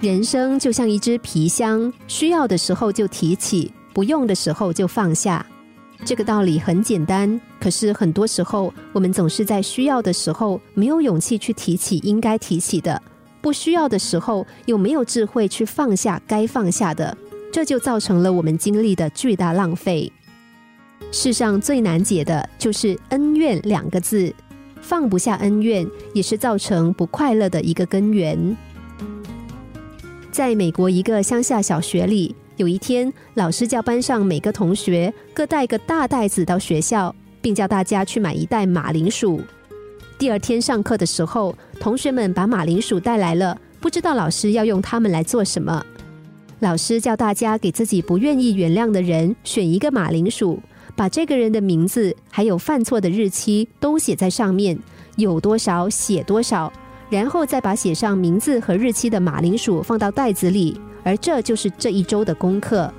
人生就像一只皮箱，需要的时候就提起，不用的时候就放下。这个道理很简单，可是很多时候我们总是在需要的时候没有勇气去提起应该提起的，不需要的时候又没有智慧去放下该放下的，这就造成了我们经历的巨大浪费。世上最难解的就是恩怨两个字，放不下恩怨也是造成不快乐的一个根源。在美国一个乡下小学里。有一天，老师叫班上每个同学各带个大袋子到学校，并叫大家去买一袋马铃薯。第二天上课的时候，同学们把马铃薯带来了，不知道老师要用它们来做什么。老师叫大家给自己不愿意原谅的人选一个马铃薯，把这个人的名字还有犯错的日期都写在上面，有多少写多少，然后再把写上名字和日期的马铃薯放到袋子里。而这就是这一周的功课。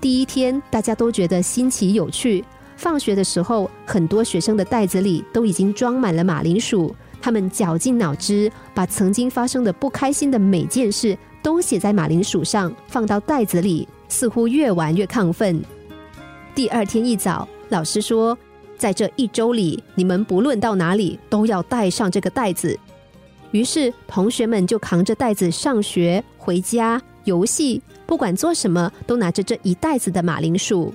第一天，大家都觉得新奇有趣。放学的时候，很多学生的袋子里都已经装满了马铃薯。他们绞尽脑汁，把曾经发生的不开心的每件事都写在马铃薯上，放到袋子里，似乎越玩越亢奋。第二天一早，老师说，在这一周里，你们不论到哪里，都要带上这个袋子。于是，同学们就扛着袋子上学、回家。游戏不管做什么，都拿着这一袋子的马铃薯。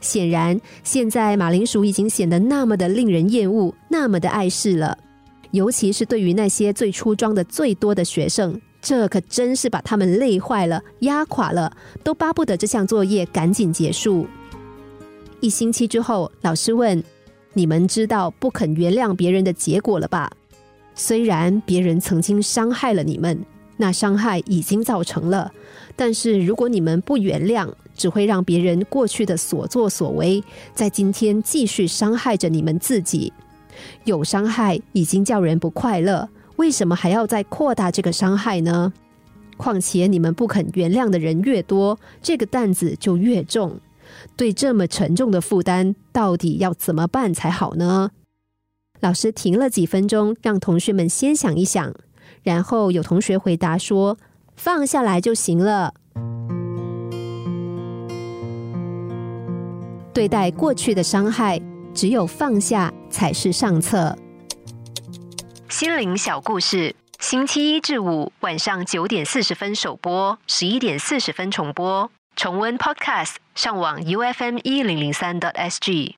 显然，现在马铃薯已经显得那么的令人厌恶，那么的碍事了。尤其是对于那些最初装的最多的学生，这可真是把他们累坏了、压垮了，都巴不得这项作业赶紧结束。一星期之后，老师问：“你们知道不肯原谅别人的结果了吧？虽然别人曾经伤害了你们。”那伤害已经造成了，但是如果你们不原谅，只会让别人过去的所作所为，在今天继续伤害着你们自己。有伤害已经叫人不快乐，为什么还要再扩大这个伤害呢？况且你们不肯原谅的人越多，这个担子就越重。对这么沉重的负担，到底要怎么办才好呢？老师停了几分钟，让同学们先想一想。然后有同学回答说：“放下来就行了。对待过去的伤害，只有放下才是上策。”心灵小故事，星期一至五晚上九点四十分首播，十一点四十分重播。重温 Podcast，上网 U F M 一零零三 t S G。